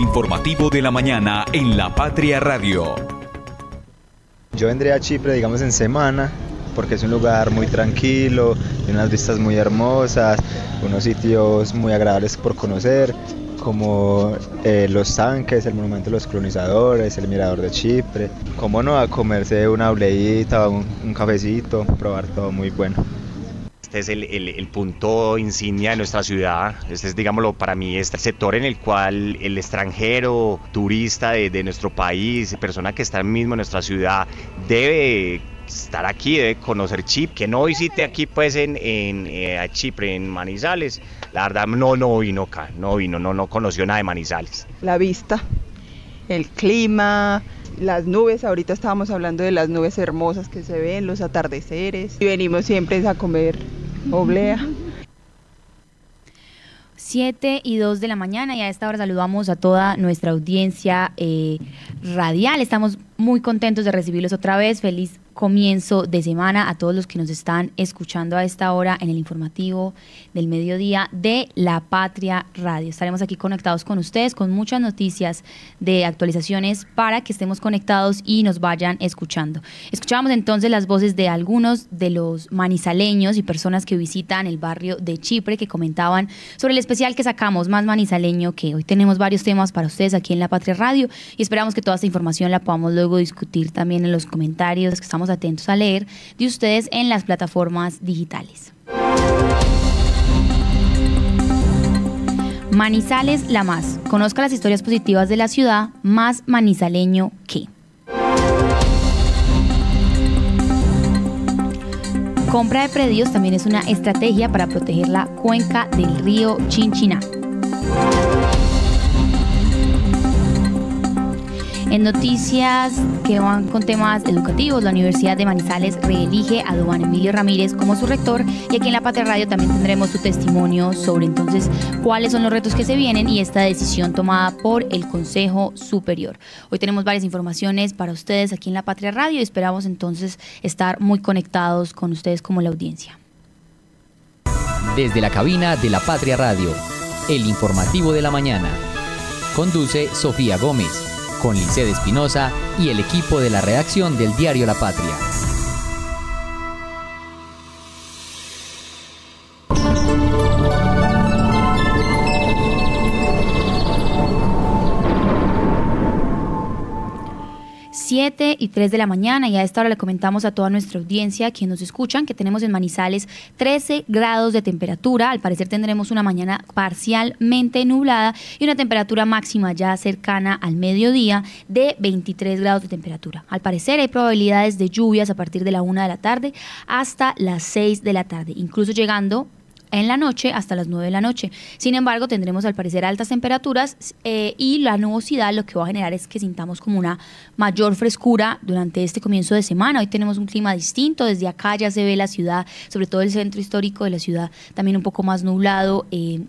Informativo de la mañana en La Patria Radio. Yo vendría a Chipre, digamos, en semana, porque es un lugar muy tranquilo, unas vistas muy hermosas, unos sitios muy agradables por conocer, como eh, los tanques, el monumento de los colonizadores, el mirador de Chipre. Cómo no, a comerse una obleíta, un, un cafecito, probar todo muy bueno. Este es el, el, punto insignia de nuestra ciudad. Este es, digámoslo, para mí, este sector en el cual el extranjero, turista de, de nuestro país, persona que está mismo en nuestra ciudad, debe estar aquí, debe conocer Chipre, que no visite aquí pues en, en eh, a Chipre, en Manizales, la verdad no, no vino acá, no vino, no, no conoció nada de Manizales. La vista, el clima, las nubes, ahorita estábamos hablando de las nubes hermosas que se ven, los atardeceres, y venimos siempre a comer oblea. 7 y 2 de la mañana y a esta hora saludamos a toda nuestra audiencia eh, radial. Estamos muy contentos de recibirlos otra vez. Feliz comienzo de semana a todos los que nos están escuchando a esta hora en el informativo del mediodía de La Patria Radio. Estaremos aquí conectados con ustedes con muchas noticias de actualizaciones para que estemos conectados y nos vayan escuchando. Escuchábamos entonces las voces de algunos de los manizaleños y personas que visitan el barrio de Chipre que comentaban sobre el especial que sacamos más manizaleño que hoy tenemos varios temas para ustedes aquí en La Patria Radio y esperamos que toda esta información la podamos luego discutir también en los comentarios que estamos atentos a leer de ustedes en las plataformas digitales. Manizales La Más. Conozca las historias positivas de la ciudad, más manizaleño que. Compra de predios también es una estrategia para proteger la cuenca del río Chinchiná. En noticias que van con temas educativos, la Universidad de Manizales reelige a Don Emilio Ramírez como su rector y aquí en La Patria Radio también tendremos su testimonio sobre entonces cuáles son los retos que se vienen y esta decisión tomada por el Consejo Superior. Hoy tenemos varias informaciones para ustedes aquí en La Patria Radio y esperamos entonces estar muy conectados con ustedes como la audiencia. Desde la cabina de La Patria Radio, el informativo de la mañana. Conduce Sofía Gómez con Linced Espinosa y el equipo de la redacción del diario La Patria. Y 3 de la mañana y a esta hora le comentamos a toda nuestra audiencia que nos escuchan que tenemos en Manizales 13 grados de temperatura. Al parecer tendremos una mañana parcialmente nublada y una temperatura máxima ya cercana al mediodía de 23 grados de temperatura. Al parecer hay probabilidades de lluvias a partir de la 1 de la tarde hasta las 6 de la tarde, incluso llegando en la noche hasta las 9 de la noche. Sin embargo, tendremos al parecer altas temperaturas eh, y la nubosidad lo que va a generar es que sintamos como una mayor frescura durante este comienzo de semana. Hoy tenemos un clima distinto, desde acá ya se ve la ciudad, sobre todo el centro histórico de la ciudad, también un poco más nublado. Eh,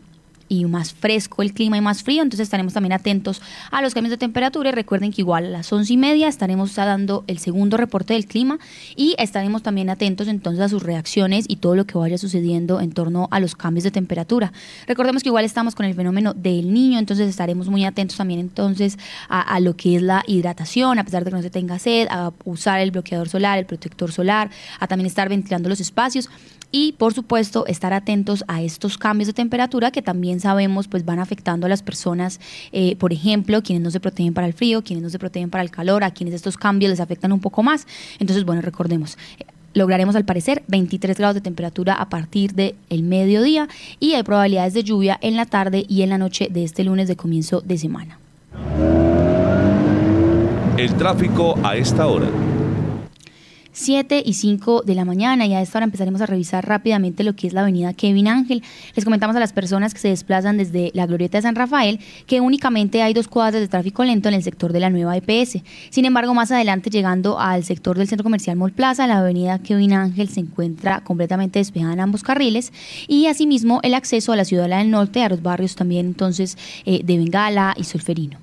y más fresco el clima y más frío, entonces estaremos también atentos a los cambios de temperatura recuerden que igual a las once y media estaremos dando el segundo reporte del clima y estaremos también atentos entonces a sus reacciones y todo lo que vaya sucediendo en torno a los cambios de temperatura. Recordemos que igual estamos con el fenómeno del niño, entonces estaremos muy atentos también entonces a, a lo que es la hidratación, a pesar de que no se tenga sed, a usar el bloqueador solar, el protector solar, a también estar ventilando los espacios y por supuesto estar atentos a estos cambios de temperatura que también sabemos pues van afectando a las personas, eh, por ejemplo, quienes no se protegen para el frío, quienes no se protegen para el calor, a quienes estos cambios les afectan un poco más. Entonces, bueno, recordemos, eh, lograremos al parecer 23 grados de temperatura a partir del el mediodía y hay probabilidades de lluvia en la tarde y en la noche de este lunes de comienzo de semana. El tráfico a esta hora. 7 y 5 de la mañana y a esta hora empezaremos a revisar rápidamente lo que es la avenida Kevin Ángel. Les comentamos a las personas que se desplazan desde la Glorieta de San Rafael que únicamente hay dos cuadras de tráfico lento en el sector de la nueva EPS. Sin embargo, más adelante llegando al sector del centro comercial Mall Plaza, la avenida Kevin Ángel se encuentra completamente despejada en ambos carriles y asimismo el acceso a la ciudad del norte, a los barrios también entonces eh, de Bengala y Solferino.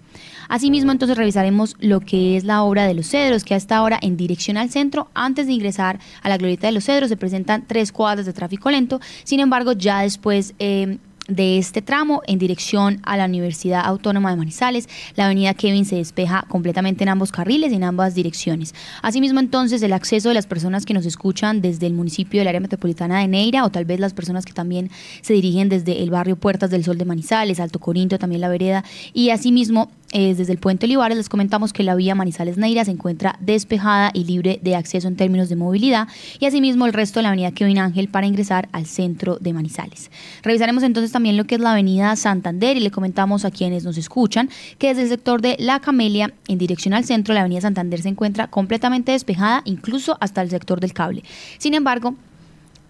Asimismo, entonces revisaremos lo que es la obra de los cedros, que hasta ahora en dirección al centro, antes de ingresar a la glorieta de los cedros, se presentan tres cuadras de tráfico lento. Sin embargo, ya después... Eh, de este tramo en dirección a la Universidad Autónoma de Manizales. La avenida Kevin se despeja completamente en ambos carriles y en ambas direcciones. Asimismo, entonces, el acceso de las personas que nos escuchan desde el municipio del área metropolitana de Neira o tal vez las personas que también se dirigen desde el barrio Puertas del Sol de Manizales, Alto Corinto, también la vereda y asimismo eh, desde el puente Olivares les comentamos que la vía Manizales-Neira se encuentra despejada y libre de acceso en términos de movilidad y asimismo el resto de la avenida Kevin Ángel para ingresar al centro de Manizales. Revisaremos entonces también lo que es la avenida Santander y le comentamos a quienes nos escuchan que desde el sector de La Camelia en dirección al centro la avenida Santander se encuentra completamente despejada incluso hasta el sector del cable. Sin embargo,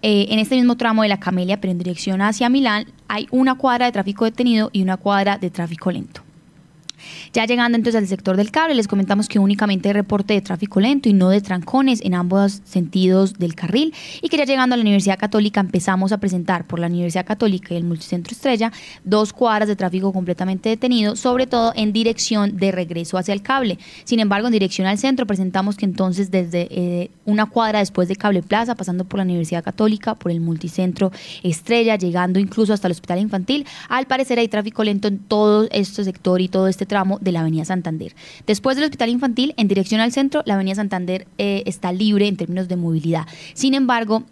eh, en este mismo tramo de la Camelia, pero en dirección hacia Milán, hay una cuadra de tráfico detenido y una cuadra de tráfico lento. Ya llegando entonces al sector del cable, les comentamos que únicamente hay reporte de tráfico lento y no de trancones en ambos sentidos del carril y que ya llegando a la Universidad Católica empezamos a presentar por la Universidad Católica y el Multicentro Estrella dos cuadras de tráfico completamente detenido, sobre todo en dirección de regreso hacia el cable. Sin embargo, en dirección al centro presentamos que entonces desde eh, una cuadra después de Cable Plaza, pasando por la Universidad Católica, por el Multicentro Estrella, llegando incluso hasta el Hospital Infantil, al parecer hay tráfico lento en todo este sector y todo este tramo de la Avenida Santander. Después del Hospital Infantil, en dirección al centro, la Avenida Santander eh, está libre en términos de movilidad. Sin embargo,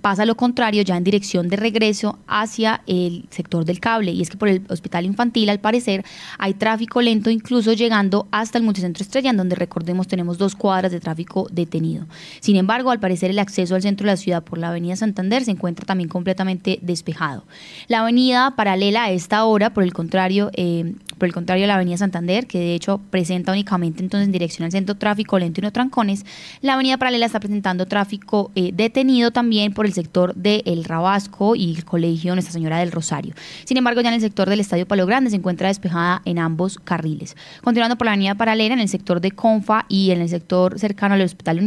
pasa lo contrario ya en dirección de regreso hacia el sector del cable y es que por el hospital infantil al parecer hay tráfico lento incluso llegando hasta el multicentro Estrella en donde recordemos tenemos dos cuadras de tráfico detenido. Sin embargo al parecer el acceso al centro de la ciudad por la avenida Santander se encuentra también completamente despejado. La avenida paralela a esta hora por el contrario eh, por el contrario la avenida Santander que de hecho presenta únicamente entonces en dirección al centro tráfico lento y no trancones la avenida paralela está presentando tráfico eh, detenido también por el sector de El Rabasco y el Colegio Nuestra Señora del Rosario. Sin embargo, ya en el sector del Estadio Palo Grande se encuentra despejada en ambos carriles. Continuando por la avenida paralela, en el sector de Confa y en el sector cercano al Hospital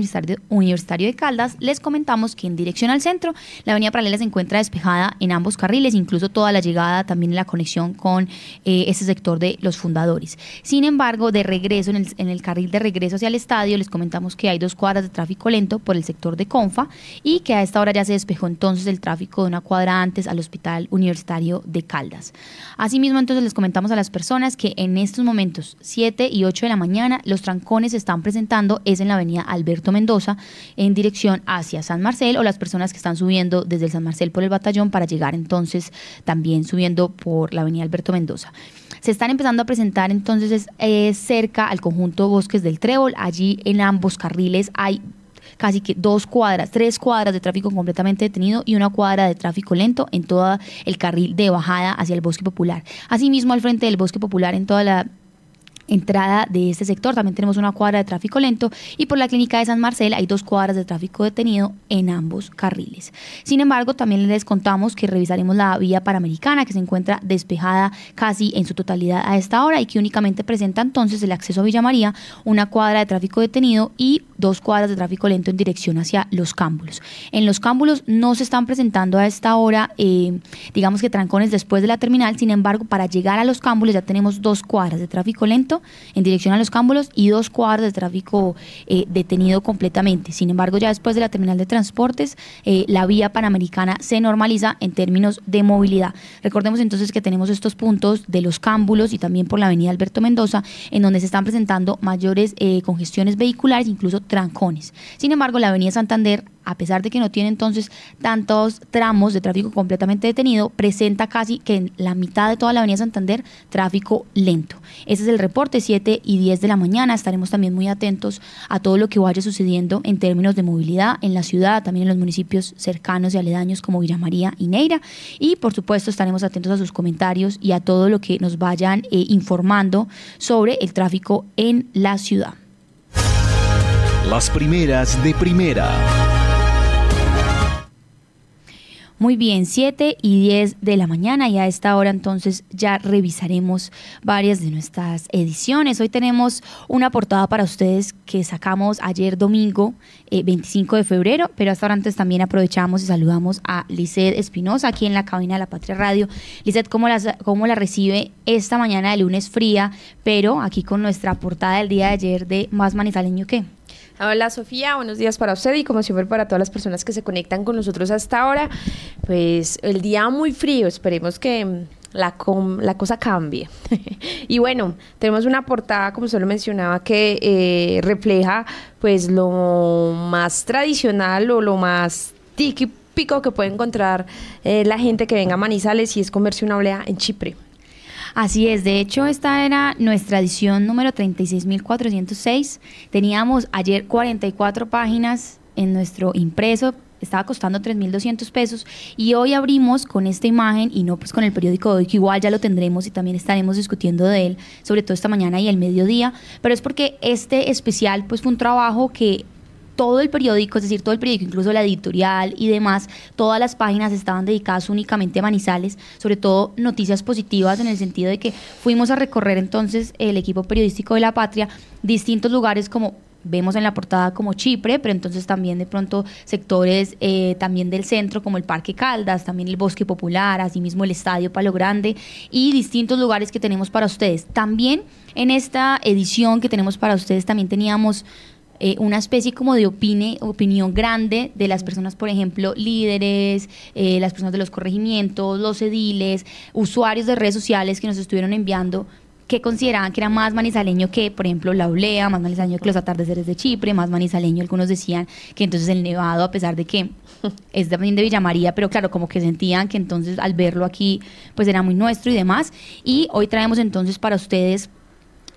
Universitario, de Caldas, les comentamos que en dirección al centro, la avenida paralela se encuentra despejada en ambos carriles, incluso toda la llegada también en la conexión con eh, ese sector los fundadores. Sin embargo, de regreso, en el, carril de regreso hacia el estadio, les comentamos que hay dos cuadras de tráfico lento por el sector de Confa y que a esta hora ya se despejó entonces el tráfico de una cuadra antes al Hospital Universitario de Caldas. Asimismo, entonces les comentamos a las personas que en estos momentos, 7 y 8 de la mañana, los trancones se están presentando, es en la avenida Alberto Mendoza, en dirección hacia San Marcel, o las personas que están subiendo desde San Marcel por el batallón para llegar entonces también subiendo por la avenida Alberto Mendoza. Se están empezando a presentar entonces eh, cerca al conjunto Bosques del Trébol, allí en ambos carriles hay casi que dos cuadras, tres cuadras de tráfico completamente detenido y una cuadra de tráfico lento en todo el carril de bajada hacia el bosque popular. Asimismo, al frente del bosque popular en toda la entrada de este sector. También tenemos una cuadra de tráfico lento y por la clínica de San Marcel hay dos cuadras de tráfico detenido en ambos carriles. Sin embargo, también les contamos que revisaremos la vía panamericana que se encuentra despejada casi en su totalidad a esta hora y que únicamente presenta entonces el acceso a Villa María, una cuadra de tráfico detenido y dos cuadras de tráfico lento en dirección hacia los cámbulos. En los cámbulos no se están presentando a esta hora, eh, digamos que trancones después de la terminal, sin embargo, para llegar a los cámbulos ya tenemos dos cuadras de tráfico lento en dirección a los cámbulos y dos cuadras de tráfico eh, detenido completamente. Sin embargo, ya después de la terminal de transportes, eh, la vía panamericana se normaliza en términos de movilidad. Recordemos entonces que tenemos estos puntos de los cámbulos y también por la avenida Alberto Mendoza, en donde se están presentando mayores eh, congestiones vehiculares, incluso trancones. Sin embargo, la avenida Santander a pesar de que no tiene entonces tantos tramos de tráfico completamente detenido, presenta casi que en la mitad de toda la avenida Santander tráfico lento. Ese es el reporte 7 y 10 de la mañana. Estaremos también muy atentos a todo lo que vaya sucediendo en términos de movilidad en la ciudad, también en los municipios cercanos y aledaños como Villa María y Neira. Y por supuesto estaremos atentos a sus comentarios y a todo lo que nos vayan eh, informando sobre el tráfico en la ciudad. Las primeras de primera. Muy bien, 7 y 10 de la mañana y a esta hora entonces ya revisaremos varias de nuestras ediciones. Hoy tenemos una portada para ustedes que sacamos ayer domingo 25 eh, de febrero, pero hasta ahora antes también aprovechamos y saludamos a Lizeth Espinosa aquí en la cabina de la Patria Radio. Lizeth, ¿cómo la, ¿cómo la recibe esta mañana de lunes fría, pero aquí con nuestra portada del día de ayer de Más Manizaleño que? Hola Sofía, buenos días para usted y como siempre para todas las personas que se conectan con nosotros hasta ahora. Pues el día muy frío, esperemos que la, la cosa cambie. y bueno, tenemos una portada, como usted lo mencionaba, que eh, refleja pues lo más tradicional o lo más típico que puede encontrar eh, la gente que venga a Manizales y es comerse una olea en Chipre. Así es, de hecho esta era nuestra edición número 36.406. Teníamos ayer 44 páginas en nuestro impreso estaba costando 3.200 pesos y hoy abrimos con esta imagen y no pues con el periódico de hoy que igual ya lo tendremos y también estaremos discutiendo de él, sobre todo esta mañana y el mediodía, pero es porque este especial pues fue un trabajo que todo el periódico, es decir, todo el periódico, incluso la editorial y demás, todas las páginas estaban dedicadas únicamente a Manizales, sobre todo noticias positivas en el sentido de que fuimos a recorrer entonces el equipo periodístico de la patria distintos lugares como vemos en la portada como Chipre, pero entonces también de pronto sectores eh, también del centro como el Parque Caldas, también el Bosque Popular, asimismo el Estadio Palo Grande y distintos lugares que tenemos para ustedes. También en esta edición que tenemos para ustedes también teníamos eh, una especie como de opine, opinión grande de las personas, por ejemplo, líderes, eh, las personas de los corregimientos, los ediles, usuarios de redes sociales que nos estuvieron enviando que consideraban que era más manizaleño que, por ejemplo, la Olea, más manizaleño que los atardeceres de Chipre, más manizaleño, algunos decían que entonces el Nevado, a pesar de que es también de Villa María, pero claro, como que sentían que entonces al verlo aquí, pues era muy nuestro y demás. Y hoy traemos entonces para ustedes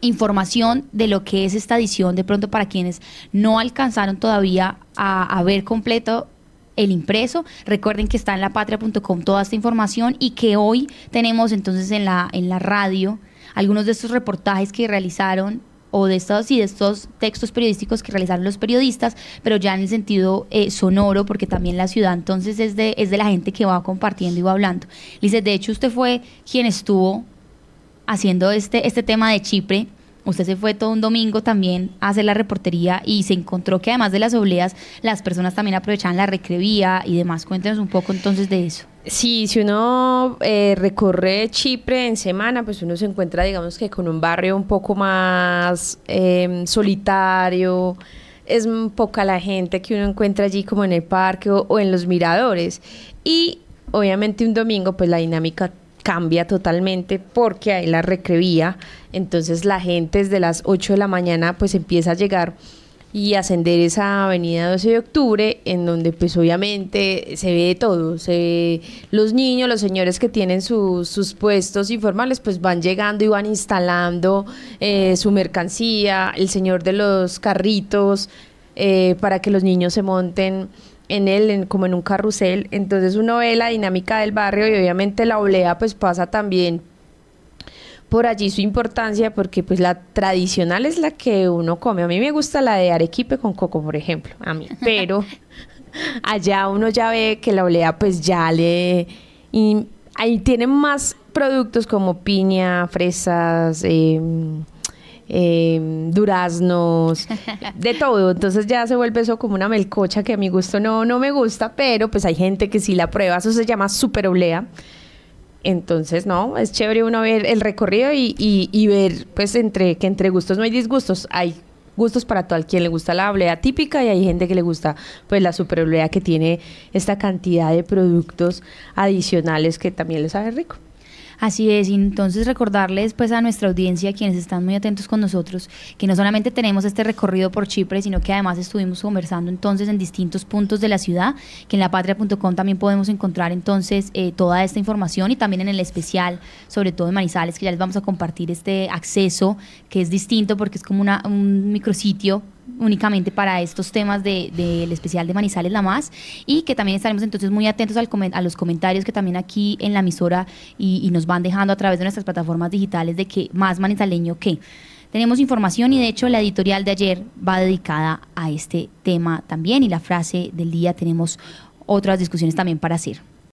información de lo que es esta edición, de pronto para quienes no alcanzaron todavía a, a ver completo el impreso. Recuerden que está en lapatria.com toda esta información y que hoy tenemos entonces en la, en la radio algunos de estos reportajes que realizaron o de estos y de estos textos periodísticos que realizaron los periodistas, pero ya en el sentido eh, sonoro, porque también la ciudad entonces es de, es de la gente que va compartiendo y va hablando. Dice, de hecho usted fue quien estuvo haciendo este, este tema de Chipre Usted se fue todo un domingo también a hacer la reportería y se encontró que además de las obleas, las personas también aprovechaban la recrevía y demás. Cuéntenos un poco entonces de eso. Sí, si uno eh, recorre Chipre en semana, pues uno se encuentra, digamos que con un barrio un poco más em, solitario. Es poca la gente que uno encuentra allí como en el parque o, o en los miradores. Y obviamente un domingo, pues la dinámica cambia totalmente porque hay la recrevía, entonces la gente desde las 8 de la mañana pues empieza a llegar y ascender esa avenida 12 de octubre, en donde pues obviamente se ve todo, se ve los niños, los señores que tienen sus puestos informales, pues van llegando y van instalando eh, su mercancía, el señor de los carritos, eh, para que los niños se monten en él, como en un carrusel. Entonces uno ve la dinámica del barrio y obviamente la olea pues pasa también por allí su importancia porque pues la tradicional es la que uno come. A mí me gusta la de arequipe con coco, por ejemplo, a mí. Pero allá uno ya ve que la olea pues ya le... Y ahí tienen más productos como piña, fresas, eh, eh, duraznos, de todo. Entonces ya se vuelve eso como una melcocha que a mi gusto no, no me gusta, pero pues hay gente que sí la prueba. Eso se llama super oblea. Entonces, no, es chévere uno ver el recorrido y, y, ver, pues, entre que entre gustos no hay disgustos. Hay gustos para todo. Quien le gusta la oblea típica y hay gente que le gusta, pues, la super oblea que tiene esta cantidad de productos adicionales que también le sabe rico. Así es, entonces recordarles pues a nuestra audiencia, quienes están muy atentos con nosotros, que no solamente tenemos este recorrido por Chipre, sino que además estuvimos conversando entonces en distintos puntos de la ciudad, que en lapatria.com también podemos encontrar entonces eh, toda esta información y también en el especial, sobre todo en Manizales, que ya les vamos a compartir este acceso que es distinto porque es como una, un micrositio únicamente para estos temas del de, especial de Manizales La Más y que también estaremos entonces muy atentos al, a los comentarios que también aquí en la emisora y, nos van dejando a través de nuestras plataformas digitales de que más manizaleño que. Tenemos información y de hecho la editorial de ayer va dedicada a este tema también y la frase del día tenemos otras discusiones también para hacer.